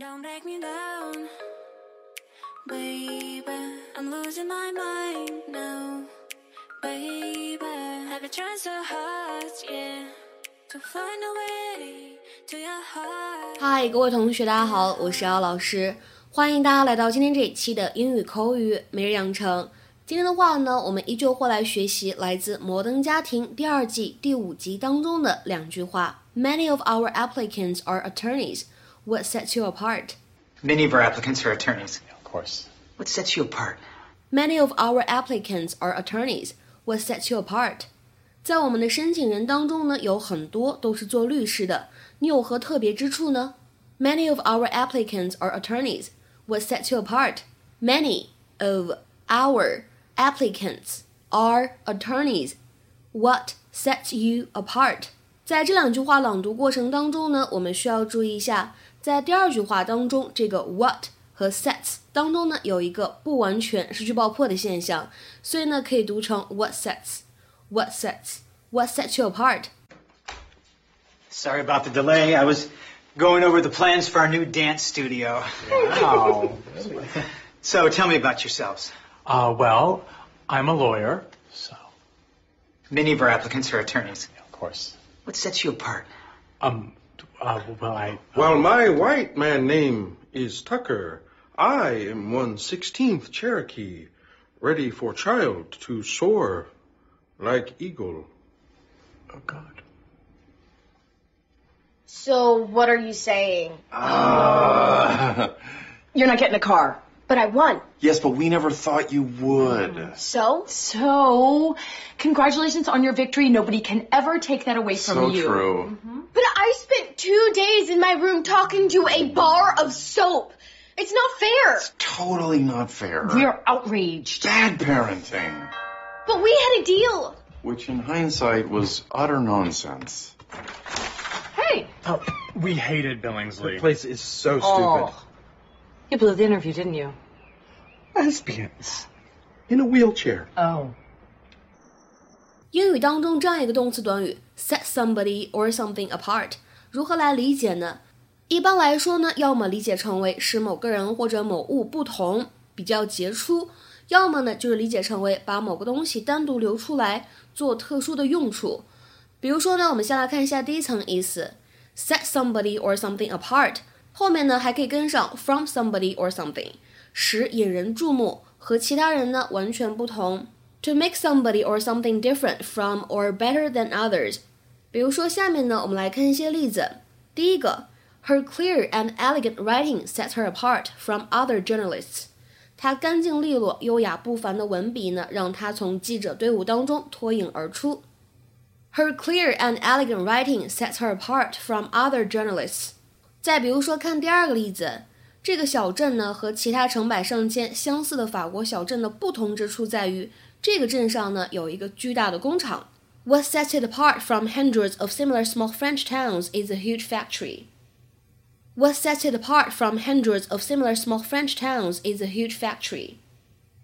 Don't break me down, baby. I'm losing my mind now, baby. I've been trying so hard, yeah, to find a way to your heart. 嗨，各位同学，大家好，我是姚老师，欢迎大家来到今天这一期的英语口语每日养成。今天的话呢，我们依旧会来学习来自《摩登家庭》第二季第五集当中的两句话。Many of our applicants are attorneys. What sets you apart? Many of our applicants are attorneys. Of course. What sets you apart? Many of our applicants are attorneys. What sets you apart? 在我们的申请人当中呢，有很多都是做律师的。你有何特别之处呢？Many of our applicants are attorneys. What sets you apart? Many of our applicants are attorneys. What sets you apart? 在这两句话朗读过程当中呢，我们需要注意一下， 在第二句话当中，这个 what 和 sets 当中呢，有一个不完全失去爆破的现象，所以呢，可以读成 what sets，what sets，what sets you apart。 Sorry about the delay. I was going over the plans for our new dance studio. Wow. So tell me about yourselves. uh, well, I'm a lawyer, so Many of our applicants are attorneys. of course. What sets you apart? Um. uh, well, I. Well, my white man name is Tucker. I am one sixteenth Cherokee, ready for child to soar like eagle. Oh God. So what are you saying? You're not getting a car. But I won. Yes, but we never thought you would. So? So, congratulations on your victory. Nobody can ever take that away from So you. So true. Mm-hmm. But I spent two days in my room talking to a bar of soap. It's not fair. It's totally not fair. We're outraged. bad parenting. But we had a deal. Which in hindsight was utter nonsense. Hey, Oh, we hated Billingsley. The place is so stupid. Oh. You blew the interview, didn't you? Lesbians. In a wheelchair. Oh. 英语当中这样一个动词短语 set somebody or something apart，如何来理解呢？一般来说呢，要么理解成为使某个人或者某物不同，比较杰出；要么呢就是理解成为把某个东西单独留出来做特殊的用处。比如说呢，我们先来看一下第一层意思，set somebody or something apart，后面呢还可以跟上 from somebody or something，使引人注目，和其他人呢完全不同。To make somebody or something different from or better than others。比如说下面呢，我们来看一些例子。第一个，Her clear and elegant writing sets her apart from other journalists。她干净利落、优雅不凡的文笔呢，让她从记者队伍当中脱颖而出。Her clear and elegant writing sets her apart from other journalists。 再比如说，看第二个例子，这个小镇呢和其他成百上千相似的法国小镇的不同之处在于，这个镇上呢有一个巨大的工厂。What sets it apart from hundreds of similar small French towns is a huge factory. What sets it apart from hundreds of similar small French towns is a huge factory.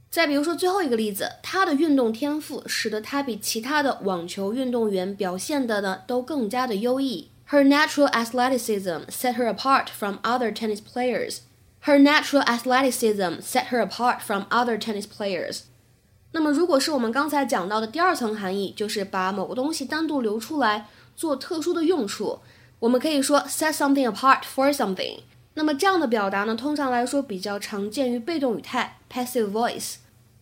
再比如说最后一个例子，他的运动天赋使得他比其他的网球运动员表现的呢都更加的优异。Her natural athleticism set her apart from other tennis players. Her natural athleticism set her apart from other tennis players. 那么，如果是我们刚才讲到的第二层含义，就是把某个东西单独留出来做特殊的用处，我们可以说 set something apart for something。那么这样的表达呢，通常来说比较常见于被动语态 passive voice。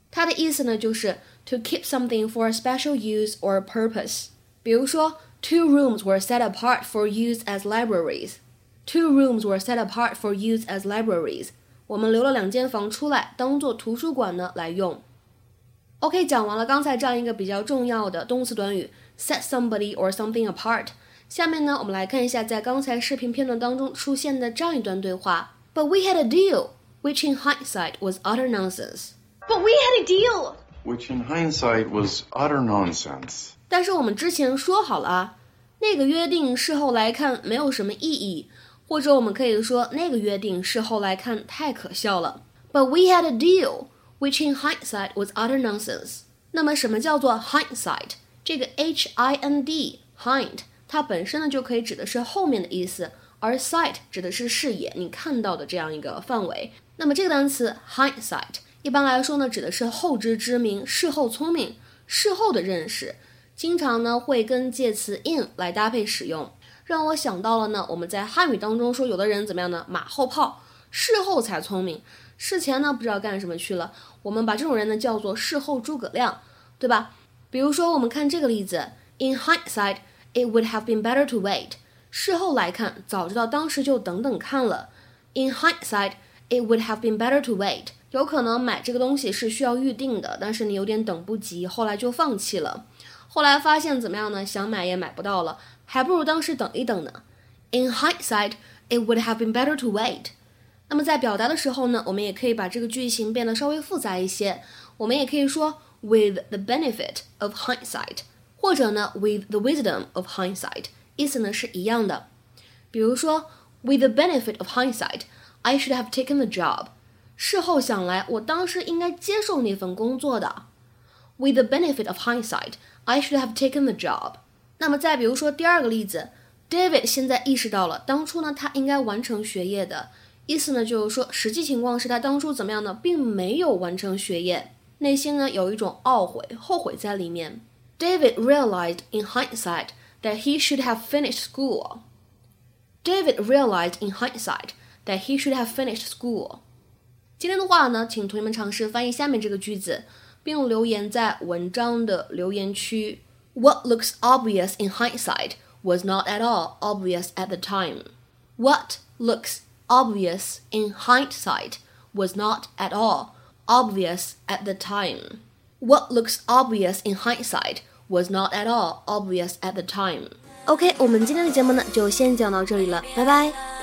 它的意思呢，就是 to keep something for a special use or purpose。比如说 ，two rooms were set apart for use as libraries。Two rooms were set apart for use as libraries。我们留了两间房出来，当做图书馆呢来用。OK，讲完了刚才这样一个比较重要的动词短语 set somebody or something apart。下面呢，我们来看一下在刚才视频片段当中出现的这样一段对话。But we had a deal, which in hindsight was utter nonsense. But we had a deal. Which in hindsight was utter nonsense. 但是我们之前说好了啊，那个约定事后来看没有什么意义，或者我们可以说那个约定事后来看太可笑了。But we had a deal, which in hindsight was utter nonsense. 那么什么叫做 hindsight？这个 h i n d hind 它本身呢就可以指的是后面的意思，而 sight 指的是视野，你看到的这样一个范围。那么这个单词 hindsight 一般来说呢，指的是后知之明、事后聪明、事后的认识，经常呢会跟介词 in 来搭配使用，让我想到了呢，我们在汉语当中说有的人怎么样呢？马后炮，事后才聪明，事前呢不知道干什么去了。我们把这种人呢叫做事后诸葛亮，对吧？比如说我们看这个例子，In hindsight, it would have been better to wait。事后来看，早知道当时就等等看了。In hindsight, it would have been better to wait。有可能买这个东西是需要预定的，但是你有点等不及，后来就放弃了。后来发现怎么样呢？想买也买不到了，还不如当时等一等呢。In hindsight, it would have been better to wait。那么在表达的时候呢，我们也可以把这个句型变得稍微复杂一些。我们也可以说 with the benefit of hindsight，或者呢 with the wisdom of hindsight，意思呢是一样的。比如说 with the benefit of hindsight，I should have taken the job。事后想来，我当时应该接受那份工作的。With the benefit of hindsight, I should have taken the job。那么再比如说第二个例子，David 现在意识到了，当初呢他应该完成学业的。意思呢就是说，实际情况是他当初怎么样呢，并没有完成学业，内心呢有一种懊悔、后悔在里面。David realized in hindsight that he should have finished school. David realized in hindsight that he should have finished school. 今天的话呢，请同学们尝试翻译下面这个句子， 并留言在文章的留言区。What looks obvious in hindsight was not at all obvious at the time. What looks obvious in hindsight was not at all obvious at the time. What looks obvious in hindsight was not at all obvious at the time. OK，我们今天的节目呢就先讲到这里了，拜拜。